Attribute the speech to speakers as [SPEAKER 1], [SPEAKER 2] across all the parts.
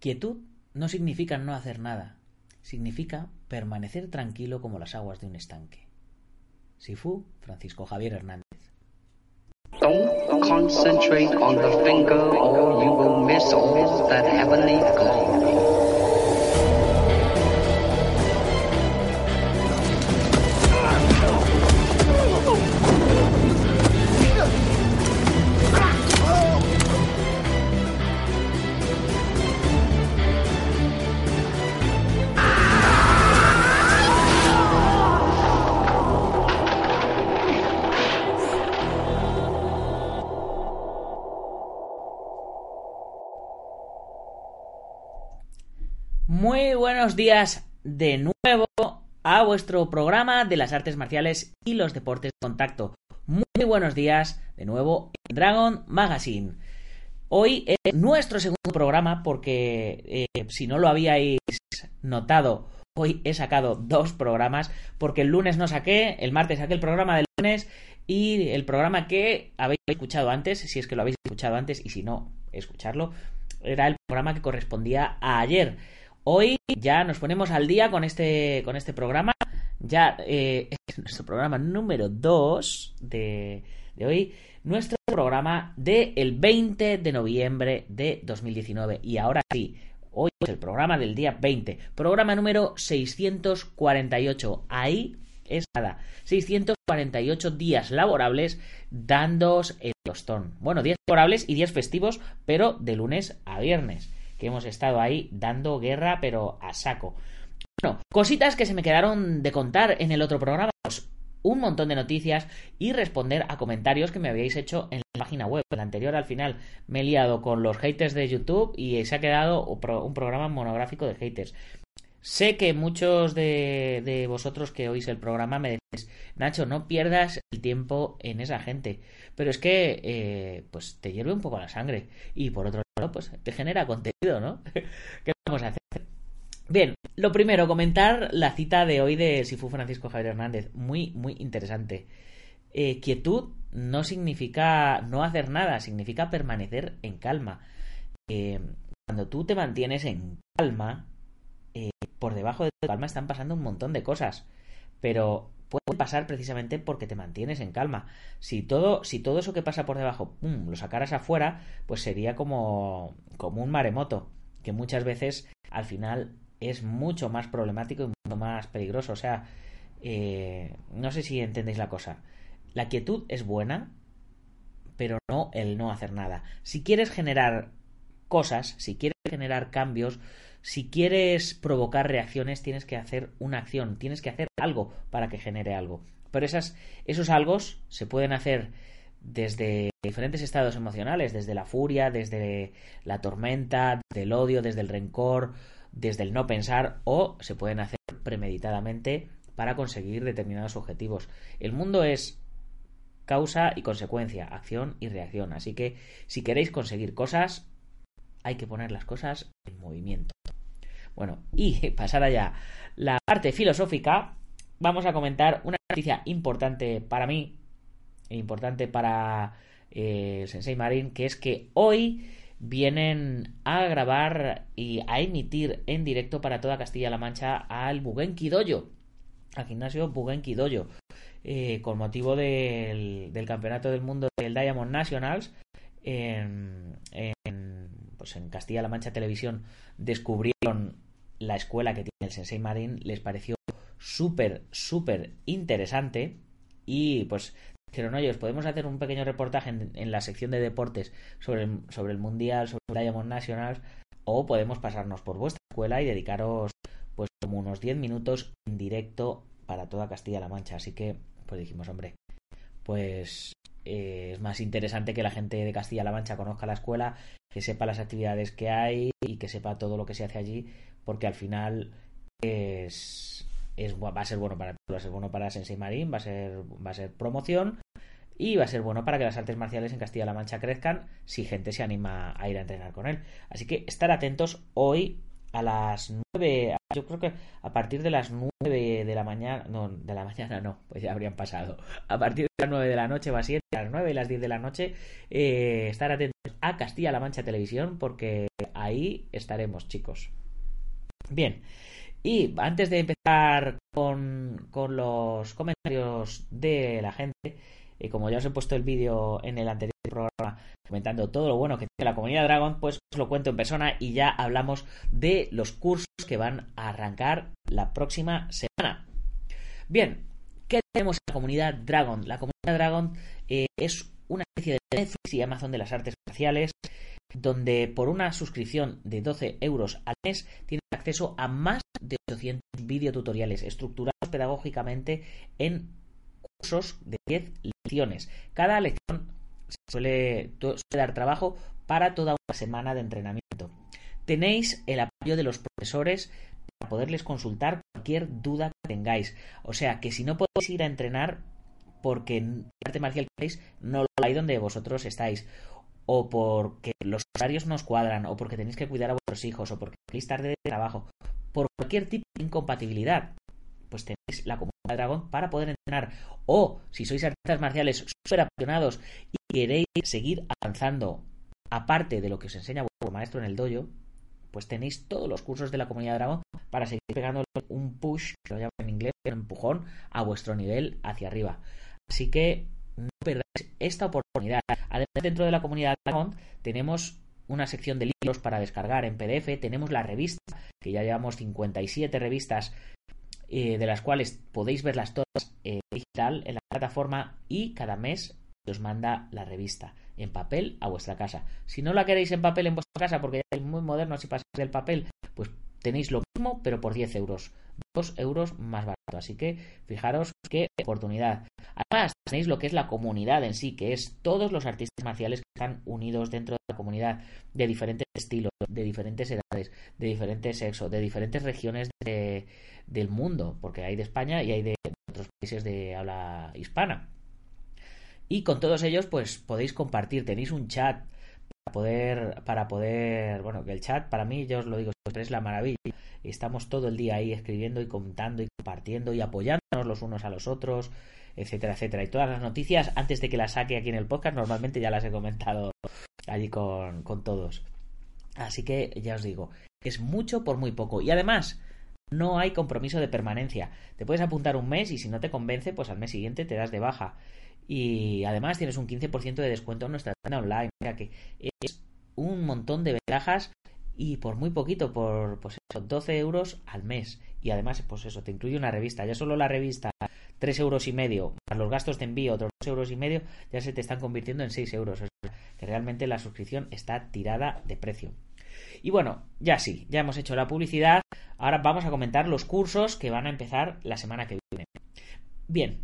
[SPEAKER 1] Quietud no significa no hacer nada, significa permanecer tranquilo como las aguas de un estanque. Sifu, Francisco Javier Hernández.
[SPEAKER 2] Don't concentrate on the finger or you will miss that heavenly.
[SPEAKER 1] Buenos días de nuevo a vuestro programa de las artes marciales y los deportes de contacto. Muy buenos días de nuevo en Dragon Magazine. Hoy es nuestro segundo programa porque eh, si no lo habíais notado, hoy he sacado dos programas porque el lunes no saqué, el martes saqué el programa del lunes y el programa que habéis escuchado antes, si es que lo habéis escuchado antes y si no, escucharlo, era el programa que correspondía a ayer. Hoy ya nos ponemos al día con este, con este programa. Ya eh, es nuestro programa número 2 de, de hoy. Nuestro programa del el 20 de noviembre de 2019. Y ahora sí, hoy es el programa del día 20. Programa número 648. Ahí es nada. 648 días laborables dándos el tostón. Bueno, días laborables y días festivos, pero de lunes a viernes que hemos estado ahí dando guerra, pero a saco. Bueno, cositas que se me quedaron de contar en el otro programa. Pues un montón de noticias y responder a comentarios que me habíais hecho en la página web. El anterior al final me he liado con los haters de YouTube y se ha quedado un programa monográfico de haters. Sé que muchos de, de, vosotros que oís el programa me decís, Nacho, no pierdas el tiempo en esa gente. Pero es que, eh, pues, te hierve un poco la sangre. Y por otro lado, pues, te genera contenido, ¿no? ¿Qué vamos a hacer? Bien, lo primero, comentar la cita de hoy de Sifu Francisco Javier Hernández. Muy, muy interesante. Eh, quietud no significa no hacer nada, significa permanecer en calma. Eh, cuando tú te mantienes en calma, eh, por debajo de tu calma están pasando un montón de cosas. Pero puede pasar precisamente porque te mantienes en calma. Si todo, si todo eso que pasa por debajo pum, lo sacaras afuera, pues sería como, como un maremoto, que muchas veces al final es mucho más problemático y mucho más peligroso. O sea, eh, no sé si entendéis la cosa. La quietud es buena, pero no el no hacer nada. Si quieres generar cosas, si quieres generar cambios, si quieres provocar reacciones, tienes que hacer una acción, tienes que hacer algo para que genere algo. Pero esas, esos algo se pueden hacer desde diferentes estados emocionales, desde la furia, desde la tormenta, desde el odio, desde el rencor, desde el no pensar, o se pueden hacer premeditadamente para conseguir determinados objetivos. El mundo es causa y consecuencia, acción y reacción. Así que si queréis conseguir cosas, hay que poner las cosas en movimiento. Bueno, y pasar allá la parte filosófica, vamos a comentar una noticia importante para mí, importante para eh, Sensei Marín, que es que hoy vienen a grabar y a emitir en directo para toda Castilla-La Mancha al Bugenki Dojo, al gimnasio Bugenki Dojo, eh, con motivo del, del, Campeonato del Mundo del Diamond Nationals en, en, pues en Castilla-La Mancha Televisión. Descubrieron la escuela que tiene el Sensei Marin les pareció súper, súper interesante y pues dijeron, oye, os podemos hacer un pequeño reportaje en, en la sección de deportes sobre el, sobre el Mundial, sobre el Diamond Nationals o podemos pasarnos por vuestra escuela y dedicaros pues como unos 10 minutos en directo para toda Castilla-La Mancha. Así que pues dijimos, hombre, pues eh, es más interesante que la gente de Castilla-La Mancha conozca la escuela, que sepa las actividades que hay y que sepa todo lo que se hace allí, porque al final es, va a ser bueno para va a ser bueno para Sensei Marín, va a ser va a ser promoción y va a ser bueno para que las artes marciales en Castilla-La Mancha crezcan si gente se anima a ir a entrenar con él. Así que estar atentos hoy a las 9, yo creo que a partir de las 9 de la mañana, no, de la mañana no, pues ya habrían pasado. A partir de las 9 de la noche, va a ser a las 9 y las 10 de la noche, eh, estar atentos a Castilla-La Mancha Televisión porque ahí estaremos, chicos. Bien, y antes de empezar con, con los comentarios de la gente, y como ya os he puesto el vídeo en el anterior programa comentando todo lo bueno que tiene la comunidad Dragon, pues os lo cuento en persona y ya hablamos de los cursos que van a arrancar la próxima semana. Bien, ¿qué tenemos en la comunidad Dragon? La comunidad Dragon eh, es una especie de Netflix y Amazon de las artes marciales donde por una suscripción de 12 euros al mes tienes acceso a más de 800 videotutoriales estructurados pedagógicamente en cursos de 10 lecciones. Cada lección suele, dar trabajo para toda una semana de entrenamiento. Tenéis el apoyo de los profesores para poderles consultar cualquier duda que tengáis. O sea que si no podéis ir a entrenar porque el arte marcial que no lo hay donde vosotros estáis o porque los horarios no os cuadran, o porque tenéis que cuidar a vuestros hijos, o porque tenéis tarde de trabajo, por cualquier tipo de incompatibilidad, pues tenéis la comunidad dragón para poder entrenar. O si sois artistas marciales súper apasionados y queréis seguir avanzando, aparte de lo que os enseña vuestro maestro en el dojo, pues tenéis todos los cursos de la comunidad dragón para seguir pegando un push, que lo llaman en inglés, un empujón a vuestro nivel hacia arriba. Así que no perdáis esta oportunidad. Además, dentro de la comunidad dragón tenemos una sección de libros para descargar en PDF, tenemos la revista, que ya llevamos 57 revistas eh, de las cuales podéis verlas todas eh, digital en la plataforma y cada mes os manda la revista en papel a vuestra casa. Si no la queréis en papel en vuestra casa porque ya es muy moderno si pasáis del papel, pues tenéis lo mismo pero por 10 euros. 2 euros más barato. Así que fijaros qué oportunidad. Además, tenéis lo que es la comunidad en sí, que es todos los artistas marciales que están unidos dentro de la comunidad, de diferentes estilos, de diferentes edades, de diferentes sexos, de diferentes regiones de, del mundo, porque hay de España y hay de otros países de habla hispana. Y con todos ellos, pues podéis compartir, tenéis un chat poder, para poder, bueno, que el chat para mí, yo os lo digo, es la maravilla. Estamos todo el día ahí escribiendo y contando y compartiendo y apoyándonos los unos a los otros, etcétera, etcétera. Y todas las noticias, antes de que las saque aquí en el podcast, normalmente ya las he comentado allí con, con todos. Así que ya os digo, es mucho por muy poco. Y además, no hay compromiso de permanencia. Te puedes apuntar un mes y si no te convence, pues al mes siguiente te das de baja. Y además tienes un 15% de descuento en nuestra tienda online. Mira que es un montón de ventajas y por muy poquito, por pues 12 euros al mes. Y además, pues eso, te incluye una revista. Ya solo la revista, 3 euros y medio, más los gastos de envío, otros 2 euros y medio, ya se te están convirtiendo en 6 euros. que realmente la suscripción está tirada de precio. Y bueno, ya sí, ya hemos hecho la publicidad. Ahora vamos a comentar los cursos que van a empezar la semana que viene. Bien,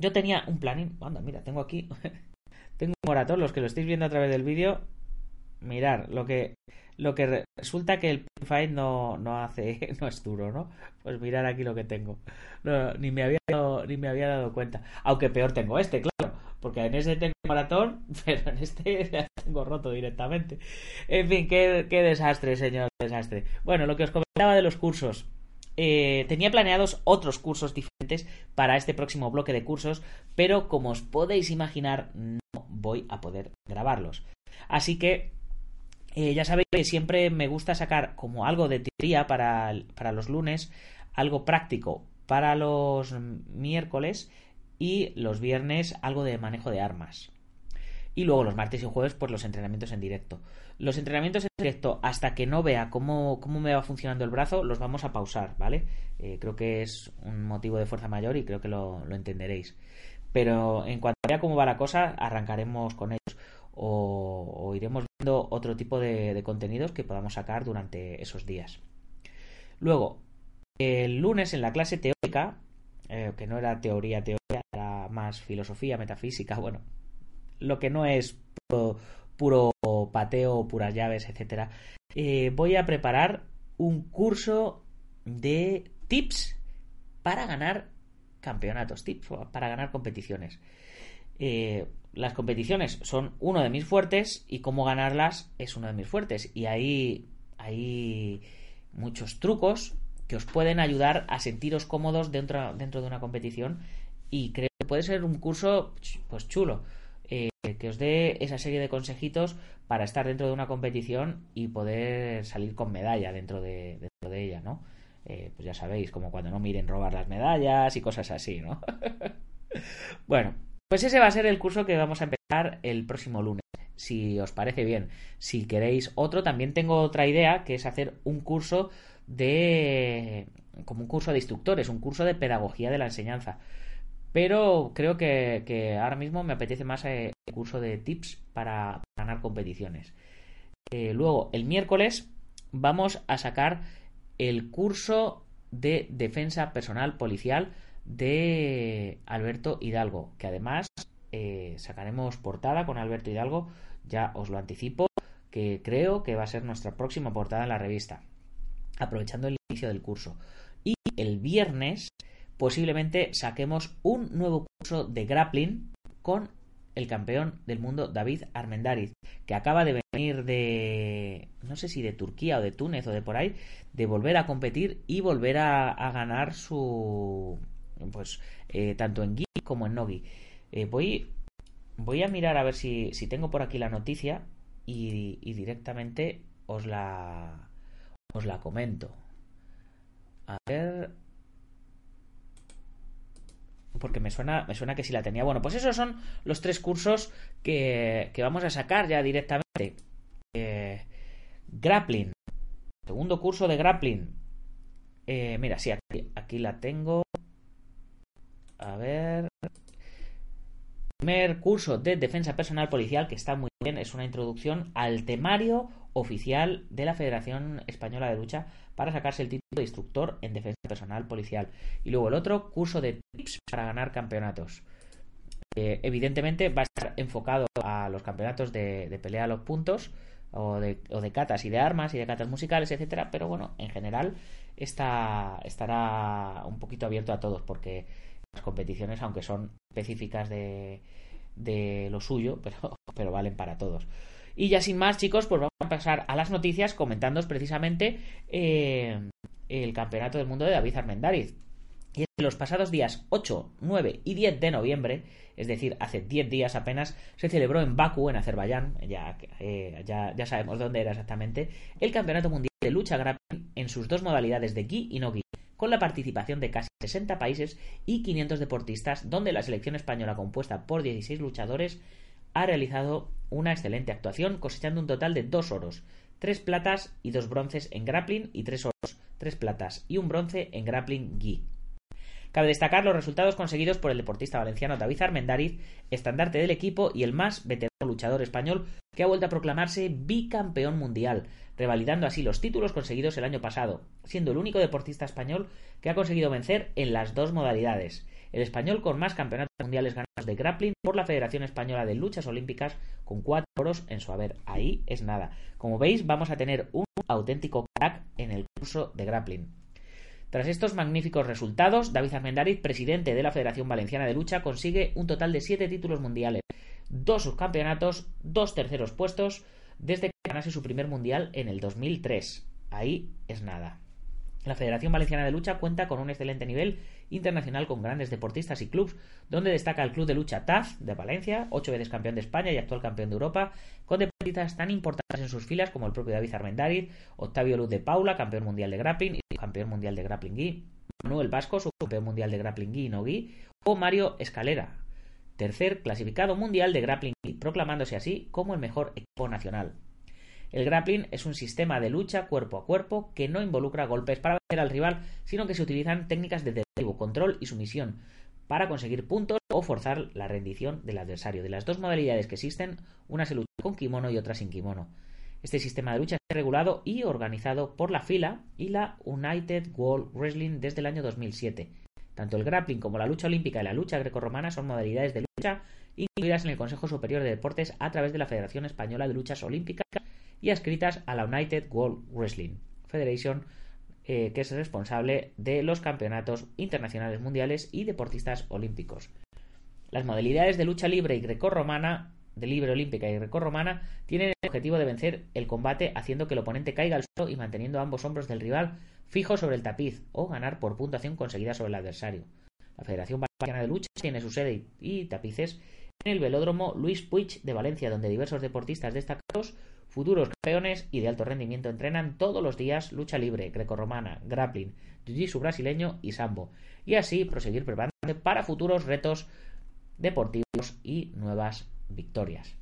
[SPEAKER 1] yo tenía un planning. Anda, mira, tengo aquí. tengo un moratón. Los que lo estáis viendo a través del vídeo, mirar lo que lo que resulta que el Fight no, no hace no es duro no pues mirar aquí lo que tengo ni me había dado, ni me había dado cuenta aunque peor tengo este claro porque en ese tengo maratón pero en este tengo roto directamente en fin qué, qué desastre señor desastre bueno lo que os comentaba de los cursos eh, tenía planeados otros cursos diferentes para este próximo bloque de cursos, pero como os podéis imaginar, no voy a poder grabarlos. Así que eh, ya sabéis que siempre me gusta sacar como algo de teoría para, para los lunes, algo práctico para los miércoles y los viernes algo de manejo de armas. Y luego los martes y jueves, pues los entrenamientos en directo. Los entrenamientos en directo, hasta que no vea cómo, cómo me va funcionando el brazo, los vamos a pausar, ¿vale? Eh, creo que es un motivo de fuerza mayor y creo que lo, lo entenderéis. Pero en cuanto vea cómo va la cosa, arrancaremos con ellos o, iremos viendo otro tipo de, contenidos que podamos sacar durante esos días. Luego, el lunes en la clase teórica eh, que no era teoría, teoría, era más filosofía, metafísica, bueno, lo que no es puro, pateo, puras llaves, etcétera. Eh, voy a preparar un curso de tips para ganar campeonatos, tips para ganar competiciones. Eh, las competiciones son uno de mis fuertes y cómo ganarlas es uno de mis fuertes. Y ahí hay muchos trucos que os pueden ayudar a sentiros cómodos dentro, dentro de una competición y creo que puede ser un curso pues chulo eh, que os dé esa serie de consejitos para estar dentro de una competición y poder salir con medalla dentro de, ella, ¿no? Eh, pues ya sabéis, como cuando no miren robar las medallas y cosas así, ¿no? bueno, pues ese va a ser el curso que vamos a empezar el próximo lunes, si os parece bien. Si queréis otro, también tengo otra idea, que es hacer un curso de... como un curso de instructores, un curso de pedagogía de la enseñanza. Pero creo que, ahora mismo me apetece más eh, el curso de tips para ganar competiciones. Eh, luego, el miércoles vamos a sacar el curso de defensa personal policial de Alberto Hidalgo, que además eh, sacaremos portada con Alberto Hidalgo, ya os lo anticipo, que creo que va a ser nuestra próxima portada en la revista, aprovechando el inicio del curso. Y el viernes posiblemente saquemos un nuevo curso de grappling con el campeón del mundo David Armendariz, que acaba de venir de, no sé si de Turquía o de Túnez o de por ahí, de volver a competir y volver a, ganar su, pues, eh, tanto en gi como en nogi. Eh, voy, voy a mirar a ver si, si tengo por aquí la noticia y, y directamente os la, os la comento. A ver, porque me suena, me suena que sí la tenía. Bueno, pues esos son los tres cursos que, vamos a sacar ya directamente. Eh, grappling. Segundo curso de grappling. Eh, mira, sí, aquí, aquí la tengo. A ver. Primer curso de defensa personal policial, que está muy bien, es una introducción al temario oficial de la Federación Española de Lucha para sacarse el título de instructor en defensa personal policial. Y luego el otro, curso de tips para ganar campeonatos. Eh, evidentemente va a estar enfocado a los campeonatos de, pelea a los puntos o de, o de, catas y de armas y de catas musicales, etcétera, pero bueno, en general está, estará un poquito abierto a todos porque las competiciones, aunque son específicas de, de lo suyo, pero, pero valen para todos. Y ya sin más, chicos, pues vamos a pasar a las noticias comentándoos precisamente eh, el Campeonato del Mundo de David Armendariz. Y en los pasados días 8, 9 y 10 de noviembre, es decir, hace 10 días apenas, se celebró en Bakú, en Azerbaiyán, ya, eh, ya, ya sabemos dónde era exactamente, el Campeonato Mundial de Lucha Grappling en sus dos modalidades de gi y no gi, con la participación de casi 60 países y 500 deportistas, donde la selección española compuesta por 16 luchadores ha realizado una excelente actuación, cosechando un total de dos oros, tres platas y dos bronces en grappling y tres oros, tres platas y un bronce en grappling gi. Cabe destacar los resultados conseguidos por el deportista valenciano David Armendariz, estandarte del equipo y el más veterano luchador español que ha vuelto a proclamarse bicampeón mundial, revalidando así los títulos conseguidos el año pasado, siendo el único deportista español que ha conseguido vencer en las dos modalidades el español con más campeonatos mundiales ganados de grappling por la Federación Española de Luchas Olímpicas, con cuatro oros en su haber. Ahí es nada. Como veis, vamos a tener un auténtico crack en el curso de grappling. Tras estos magníficos resultados, David Armendariz, presidente de la Federación Valenciana de Lucha, consigue un total de siete títulos mundiales, dos subcampeonatos, dos terceros puestos, desde que ganase su primer mundial en el 2003. Ahí es nada. La Federación Valenciana de Lucha cuenta con un excelente nivel internacional con grandes deportistas y clubes, donde destaca el Club de Lucha TAF de Valencia, ocho veces campeón de España y actual campeón de Europa, con deportistas tan importantes en sus filas como el propio David Armendariz, Octavio Luz de Paula, campeón mundial de grappling y campeón mundial de grappling Manuel Vasco, subcampeón mundial de grappling y no gi, o Mario Escalera, tercer clasificado mundial de grappling proclamándose así como el mejor equipo nacional. El grappling es un sistema de lucha cuerpo a cuerpo que no involucra golpes para vencer al rival, sino que se utilizan técnicas de derribo, control y sumisión para conseguir puntos o forzar la rendición del adversario. De las dos modalidades que existen, una se lucha con kimono y otra sin kimono. Este sistema de lucha es regulado y organizado por la FILA y la United World Wrestling desde el año 2007. Tanto el grappling como la lucha olímpica y la lucha grecorromana son modalidades de lucha incluidas en el Consejo Superior de Deportes a través de la Federación Española de Luchas Olímpicas y adscritas a la United World Wrestling Federation, eh, que es responsable de los campeonatos internacionales mundiales y deportistas olímpicos. Las modalidades de lucha libre y grecorromana de libre olímpica y grecorromana tienen el objetivo de vencer el combate haciendo que el oponente caiga al suelo y manteniendo ambos hombros del rival fijos sobre el tapiz o ganar por puntuación conseguida sobre el adversario. La Federación Valenciana de Lucha tiene su sede y tapices en el velódromo Luis Puig de Valencia, donde diversos deportistas destacados, futuros campeones y de alto rendimiento entrenan todos los días lucha libre, grecorromana, grappling, jiu-jitsu brasileño y sambo, y así proseguir preparándose para futuros retos deportivos y nuevas victorias.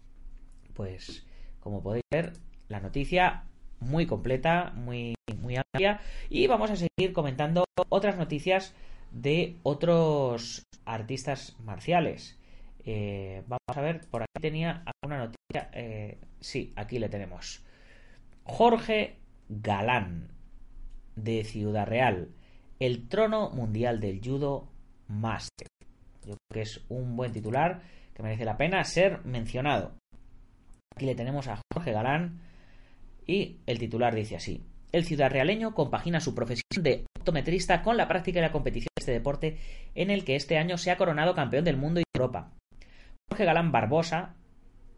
[SPEAKER 1] Pues, como podéis ver, la noticia muy completa, muy, muy amplia, y vamos a seguir comentando otras noticias de otros artistas marciales. Eh, vamos a ver, por aquí tenía alguna noticia. Eh, sí, aquí le tenemos. Jorge Galán, de Ciudad Real, el trono mundial del judo máster. Yo creo que es un buen titular que merece la pena ser mencionado. Aquí le tenemos a Jorge Galán y el titular dice así. El ciudad realeño compagina su profesión de optometrista con la práctica y la competición de este deporte en el que este año se ha coronado campeón del mundo y de Europa. Jorge Galán Barbosa,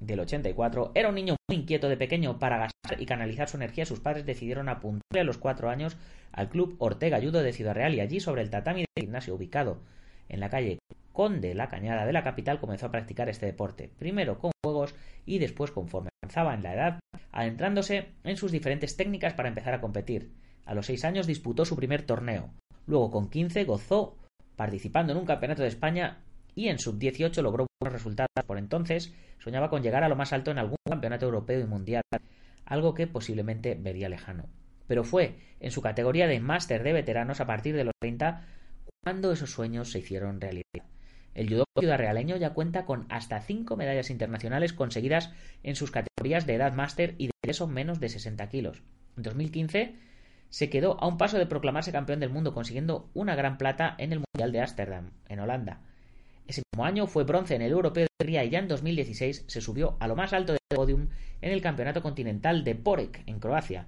[SPEAKER 1] del 84, era un niño muy inquieto de pequeño para gastar y canalizar su energía. Sus padres decidieron apuntarle a los cuatro años al club Ortega Judo de Ciudad Real y allí sobre el tatami del gimnasio ubicado en la calle Conde La Cañada de la capital comenzó a practicar este deporte, primero con juegos y después conforme avanzaba en la edad, adentrándose en sus diferentes técnicas para empezar a competir. A los seis años disputó su primer torneo, luego con 15 gozó participando en un campeonato de España y en sub-18 logró buenos resultados. Por entonces soñaba con llegar a lo más alto en algún campeonato europeo y mundial, algo que posiblemente vería lejano. Pero fue en su categoría de máster de veteranos a partir de los 30 cuando esos sueños se hicieron realidad. El judo ciudad realeño ya cuenta con hasta cinco medallas internacionales conseguidas en sus categorías de edad máster y de peso menos de 60 kilos. En 2015 se quedó a un paso de proclamarse campeón del mundo consiguiendo una gran plata en el Mundial de Ámsterdam, en Holanda. Ese mismo año fue bronce en el Europeo de Ría y ya en 2016 se subió a lo más alto del podium en el Campeonato Continental de Porek, en Croacia,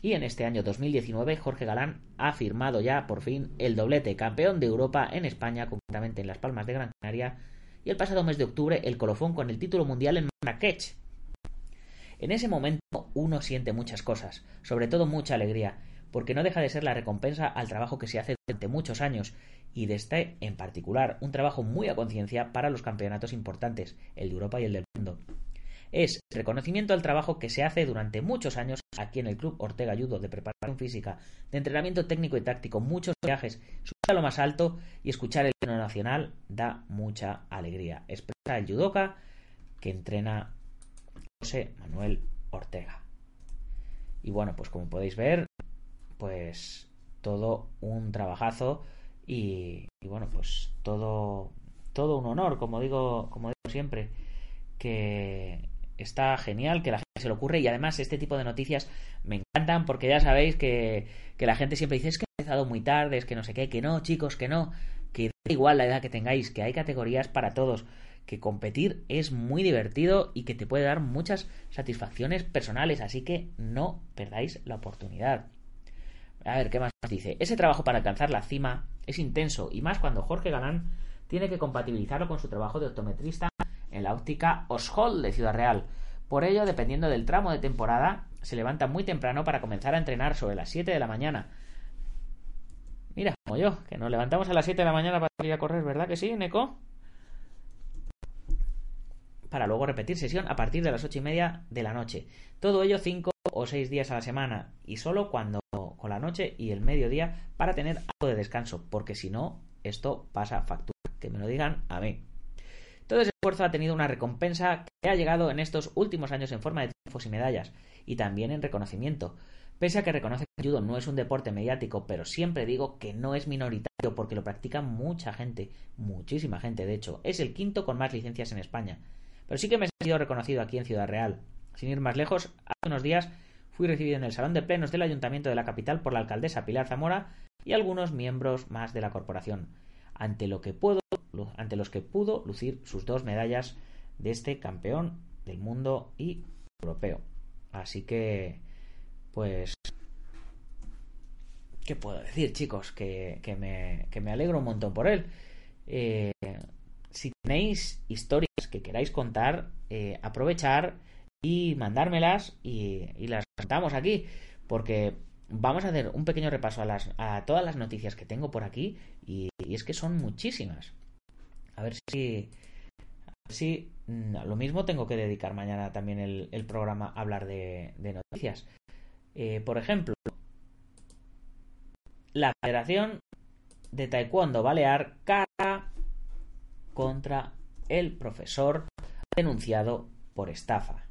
[SPEAKER 1] y en este año 2019 Jorge Galán ha firmado ya por fin el doblete campeón de Europa en España, concretamente en Las Palmas de Gran Canaria, y el pasado mes de octubre el colofón con el título mundial en Marrakech. En ese momento uno siente muchas cosas, sobre todo mucha alegría, porque no deja de ser la recompensa al trabajo que se hace durante muchos años, y de este en particular un trabajo muy a conciencia para los campeonatos importantes, el de Europa y el del mundo es reconocimiento al trabajo que se hace durante muchos años aquí en el Club Ortega Ayudo de preparación física, de entrenamiento técnico y táctico, muchos viajes, subir a lo más alto y escuchar el himno nacional da mucha alegría. Expresa el judoka que entrena José Manuel Ortega. Y bueno, pues como podéis ver, pues todo un trabajazo y, y bueno, pues todo todo un honor, como digo, como digo siempre, que está genial que la gente se le ocurre y además este tipo de noticias me encantan porque ya sabéis que, que la gente siempre dice es que he empezado muy tarde, es que no sé qué, que no, chicos, que no, que da igual la edad que tengáis, que hay categorías para todos, que competir es muy divertido y que te puede dar muchas satisfacciones personales, así que no perdáis la oportunidad. A ver, ¿qué más dice? Ese trabajo para alcanzar la cima es intenso y más cuando Jorge Galán tiene que compatibilizarlo con su trabajo de optometrista en la óptica Oshol de Ciudad Real. Por ello, dependiendo del tramo de temporada, se levanta muy temprano para comenzar a entrenar sobre las 7 de la mañana. Mira, como yo, que nos levantamos a las 7 de la mañana para ir a correr, ¿verdad que sí, Neko? Para luego repetir sesión a partir de las ocho y media de la noche. Todo ello 5 o 6 días a la semana y solo cuando con la noche y el mediodía para tener algo de descanso, porque si no, esto pasa factura. Que me lo digan a mí. Todo ese esfuerzo ha tenido una recompensa que ha llegado en estos últimos años en forma de triunfos y medallas, y también en reconocimiento. Pese a que reconoce que el judo no es un deporte mediático, pero siempre digo que no es minoritario porque lo practica mucha gente, muchísima gente de hecho. Es el quinto con más licencias en España. Pero sí que me he sentido reconocido aquí en Ciudad Real. Sin ir más lejos, hace unos días fui recibido en el Salón de Plenos del Ayuntamiento de la capital por la alcaldesa Pilar Zamora y algunos miembros más de la corporación. ante lo que ante los que pudo lucir sus dos medallas de este campeón del mundo y europeo. Así que, pues, ¿qué puedo decir, chicos? Que, me, que me, alegro un montón por él. Eh, si tenéis historias que queráis contar, eh, aprovechar y mandármelas y, las contamos aquí, porque vamos a hacer un pequeño repaso a, las, a todas las noticias que tengo por aquí y, es que son muchísimas. A ver si, si mm, lo mismo tengo que dedicar mañana también el, programa a hablar de, noticias. Eh, por ejemplo, la Federación de Taekwondo Balear contra el profesor denunciado por estafa.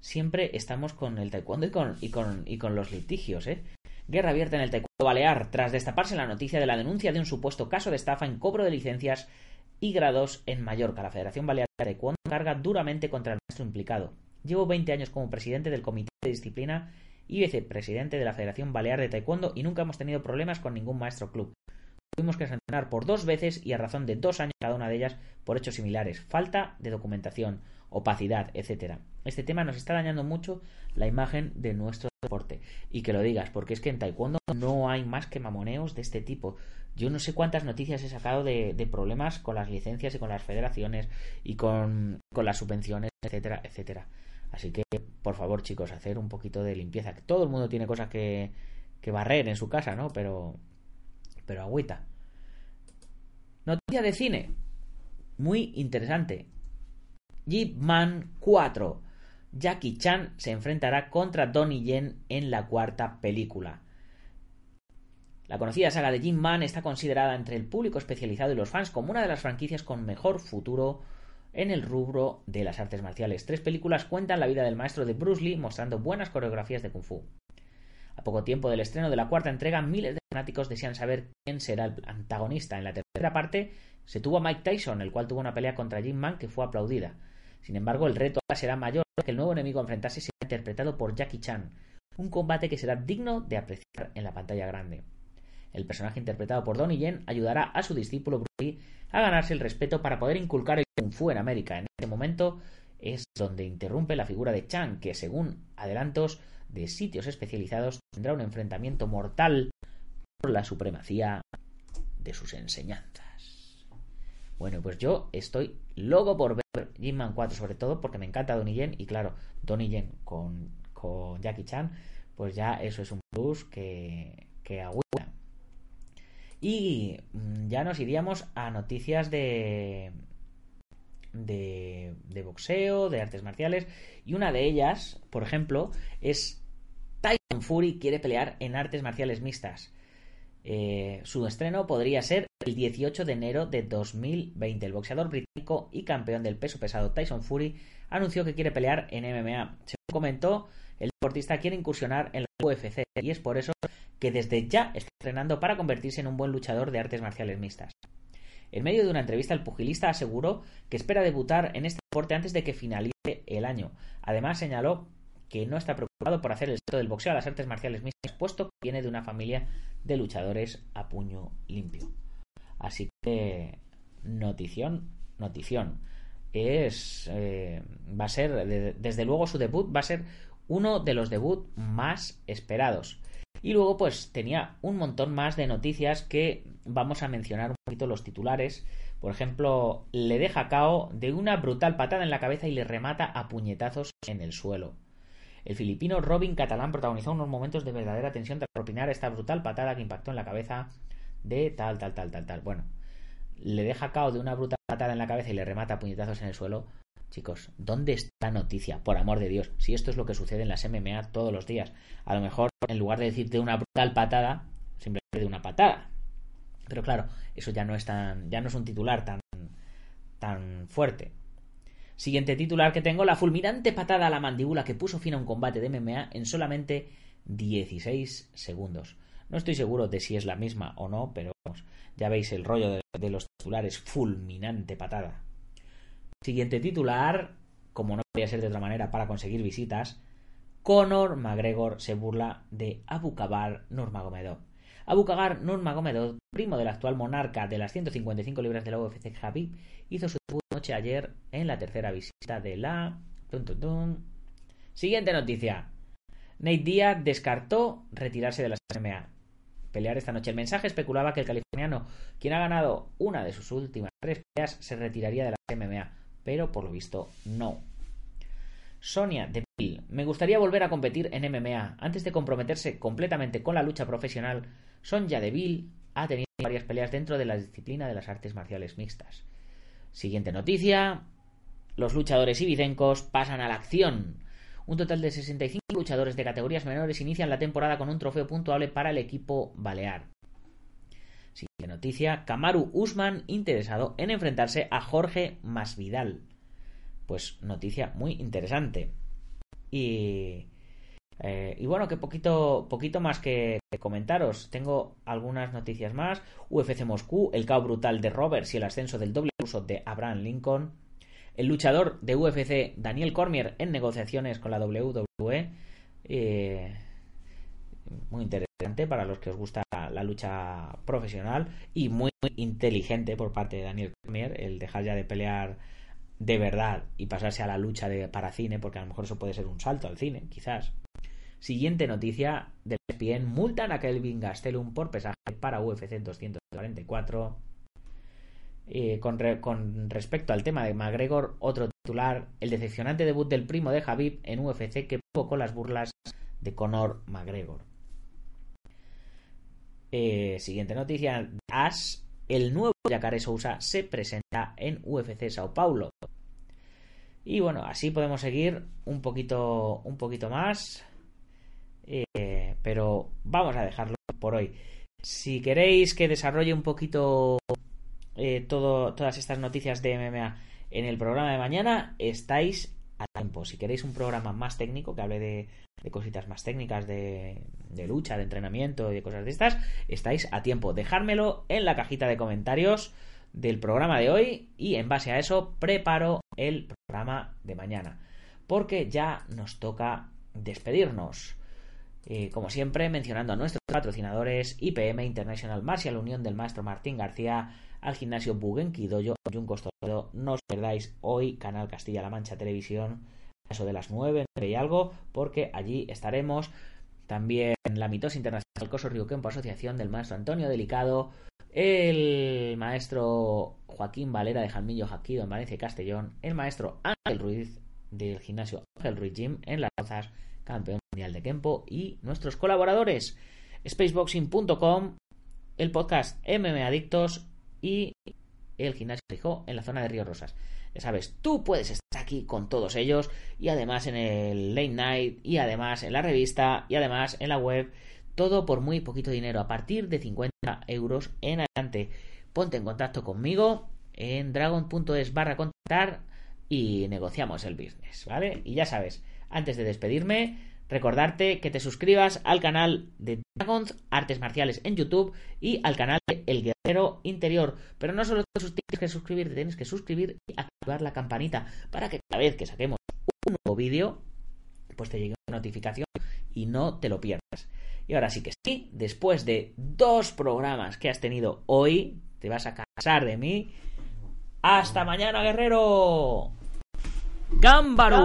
[SPEAKER 1] Siempre estamos con el taekwondo y con, y con, y con los litigios, ¿eh? Guerra abierta en el taekwondo balear tras destaparse la noticia de la denuncia de un supuesto caso de estafa en cobro de licencias y grados en Mallorca. La Federación Balear de Taekwondo carga duramente contra el maestro implicado. Llevo 20 años como presidente del Comité de Disciplina y vicepresidente de la Federación Balear de Taekwondo y nunca hemos tenido problemas con ningún maestro club. Tuvimos que sancionar por dos veces y a razón de dos años cada una de ellas por hechos similares, falta de documentación, opacidad, etc. Este tema nos está dañando mucho la imagen de nuestro deporte. Y que lo digas, porque es que en Taekwondo no hay más que mamoneos de este tipo. Yo no sé cuántas noticias he sacado de, problemas con las licencias y con las federaciones y con, con las subvenciones, etcétera, etcétera. Así que, por favor, chicos, hacer un poquito de limpieza. Todo el mundo tiene cosas que, que barrer en su casa, ¿no? Pero pero agüita. Noticia de cine. Muy interesante. Jeep Man 4. Jackie Chan se enfrentará contra Donnie Yen en la cuarta película. La conocida saga de Jim Man está considerada entre el público especializado y los fans como una de las franquicias con mejor futuro en el rubro de las artes marciales. Tres películas cuentan la vida del maestro de Bruce Lee mostrando buenas coreografías de kung fu. Poco tiempo del estreno de la cuarta entrega, miles de fanáticos desean saber quién será el antagonista. En la tercera parte se tuvo a Mike Tyson, el cual tuvo una pelea contra Jim Man que fue aplaudida. Sin embargo, el reto ahora será mayor que el nuevo enemigo a enfrentarse será interpretado por Jackie Chan, un combate que será digno de apreciar en la pantalla grande. El personaje interpretado por Donnie Yen ayudará a su discípulo Bruce Lee a ganarse el respeto para poder inculcar el Kung Fu en América. En este momento es donde interrumpe la figura de Chan, que según adelantos de sitios especializados tendrá un enfrentamiento mortal por la supremacía de sus enseñanzas. Bueno, pues yo estoy loco por ver Jim Man 4, sobre todo porque me encanta Donnie Yen y claro, Donnie Yen con, con Jackie Chan, pues ya eso es un plus que, que agüita. Y mm, ya nos iríamos a noticias de, de, de, boxeo, de artes marciales, y una de ellas, por ejemplo, es Tyson Fury quiere pelear en artes marciales mixtas. Eh, su estreno podría ser el 18 de enero de 2020. El boxeador británico y campeón del peso pesado Tyson Fury anunció que quiere pelear en MMA. Según comentó, el deportista quiere incursionar en la UFC y es por eso que desde ya está entrenando para convertirse en un buen luchador de artes marciales mixtas. En medio de una entrevista, el pugilista aseguró que espera debutar en este deporte antes de que finalice el año. Además, señaló que no está preocupado por hacer el salto del boxeo a las artes marciales mixtas, puesto que viene de una familia de luchadores a puño limpio. Así que, notición, notición. Es, eh, va a ser, desde luego su debut va a ser uno de los debuts más esperados. Y luego, pues tenía un montón más de noticias que vamos a mencionar un poquito los titulares. Por ejemplo, le deja cao de una brutal patada en la cabeza y le remata a puñetazos en el suelo. El filipino Robin Catalán protagonizó unos momentos de verdadera tensión tras propinar esta brutal patada que impactó en la cabeza de tal, tal, tal, tal, tal. Bueno, le deja cao de una brutal patada en la cabeza y le remata puñetazos en el suelo. Chicos, ¿dónde está la noticia? Por amor de Dios, si esto es lo que sucede en las MMA todos los días. A lo mejor, en lugar de decir de una brutal patada, simplemente de una patada. Pero claro, eso ya no es tan, ya no es un titular tan, tan fuerte. Siguiente titular que tengo, la fulminante patada a la mandíbula que puso fin a un combate de MMA en solamente 16 segundos. No estoy seguro de si es la misma o no, pero ya veis el rollo de, los titulares, fulminante patada. Siguiente titular, como no podría ser de otra manera para conseguir visitas, Conor McGregor se burla de Abu Kabar Nurmagomedov. Abu Kagar Nurmagomedov, primo del actual monarca de las 155 libras de la UFC Khabib, hizo su ayer en la tercera visita de la... Siguiente noticia. Nate Diaz descartó retirarse de las MMA. Pelear esta noche. El mensaje especulaba que el californiano, quien ha ganado una de sus últimas tres peleas, se retiraría de las MMA, pero por lo visto no. Sonia Deville. Me gustaría volver a competir en MMA. Antes de comprometerse completamente con la lucha profesional, Sonia Deville ha tenido varias peleas dentro de la disciplina de las artes marciales mixtas. Siguiente noticia. Los luchadores ibicencos pasan a la acción. Un total de 65 luchadores de categorías menores inician la temporada con un trofeo puntuable para el equipo balear. Siguiente noticia. Kamaru Usman interesado en enfrentarse a Jorge Masvidal. Pues noticia muy interesante. Y, eh, y bueno, que poquito, poquito más que, comentaros. Tengo algunas noticias más. UFC Moscú, el caos brutal de Roberts y el ascenso del doble uso de Abraham Lincoln. El luchador de UFC, Daniel Cormier, en negociaciones con la WWE. Eh, muy interesante para los que os gusta la lucha profesional y muy, muy inteligente por parte de Daniel Cormier el dejar ya de pelear de verdad y pasarse a la lucha de, para cine, porque a lo mejor eso puede ser un salto al cine, quizás. Siguiente noticia del ESPN, multan a Kelvin Gastelum por pesaje para UFC 244. Eh, con, con, respecto al tema de McGregor, otro titular, el decepcionante debut del primo de Javib en UFC que provocó las burlas de Conor McGregor. Eh, siguiente noticia, Ash el nuevo Jacare Sousa se presenta en UFC Sao Paulo. Y bueno, así podemos seguir un poquito, un poquito más. Eh, pero vamos a dejarlo por hoy. Si queréis que desarrolle un poquito eh, todo, todas estas noticias de MMA en el programa de mañana, estáis a tiempo. Si queréis un programa más técnico que hable de, de cositas más técnicas de, lucha, de entrenamiento y de cosas de estas, estáis a tiempo. Dejármelo en la cajita de comentarios del programa de hoy y en base a eso preparo el programa de mañana. Porque ya nos toca despedirnos. Como siempre, mencionando a nuestros patrocinadores IPM International Martial Unión del maestro Martín García, al gimnasio Bugenki Dojo, Juncos No os perdáis hoy Canal Castilla-La Mancha Televisión eso de las 9, y algo, porque allí estaremos. También la mitosis internacional Coso Ryukenpo Asociación del maestro Antonio Delicado, el maestro Joaquín Valera de Jalmillo Jaquido en Valencia y Castellón, el maestro Ángel Ruiz del gimnasio Ángel Ruiz Gym en Las Rozas, campeón mundial de Kempo, y nuestros colaboradores, spaceboxing.com, el podcast MM Adictos y el gimnasio en la zona de Río Rosas. Ya sabes, tú puedes estar aquí con todos ellos y además en el late night y además en la revista y además en la web. Todo por muy poquito dinero, a partir de 50 euros en adelante. Ponte en contacto conmigo en dragon.es barra contactar y negociamos el business, ¿vale? Y ya sabes, antes de despedirme, recordarte que te suscribas al canal de Dragons Artes Marciales en YouTube y al canal de El Guerrero Interior. Pero no solo tienes que suscribirte, tienes que suscribir y activar la campanita para que cada vez que saquemos un nuevo vídeo, pues te llegue una notificación y no te lo pierdas. Y ahora sí que sí, después de dos programas que has tenido hoy, te vas a casar de mí. ¡Hasta mañana, guerrero! Gámbaro.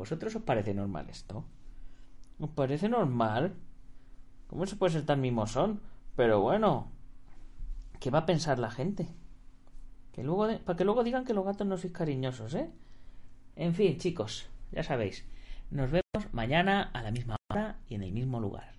[SPEAKER 1] Vosotros os parece normal esto? ¿Os parece normal? ¿Cómo se puede ser tan mimosón? Pero bueno, ¿qué va a pensar la gente? Que luego para que luego digan que los gatos no sois cariñosos, ¿eh? En fin, chicos, ya sabéis. Nos vemos mañana a la misma hora y en el mismo lugar.